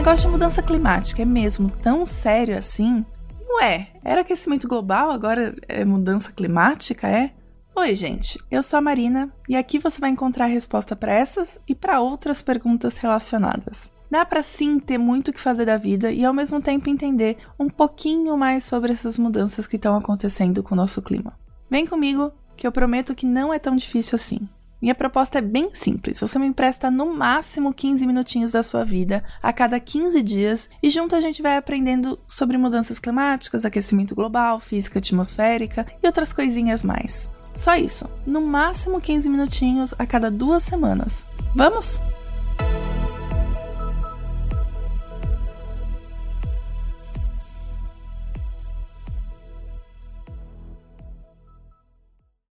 negócio de mudança climática é mesmo tão sério assim? Ué, era aquecimento global, agora é mudança climática, é? Oi, gente, eu sou a Marina e aqui você vai encontrar a resposta para essas e para outras perguntas relacionadas. Dá para sim ter muito o que fazer da vida e ao mesmo tempo entender um pouquinho mais sobre essas mudanças que estão acontecendo com o nosso clima. Vem comigo, que eu prometo que não é tão difícil assim. Minha proposta é bem simples. Você me empresta no máximo 15 minutinhos da sua vida a cada 15 dias e junto a gente vai aprendendo sobre mudanças climáticas, aquecimento global, física atmosférica e outras coisinhas mais. Só isso, no máximo 15 minutinhos a cada duas semanas. Vamos?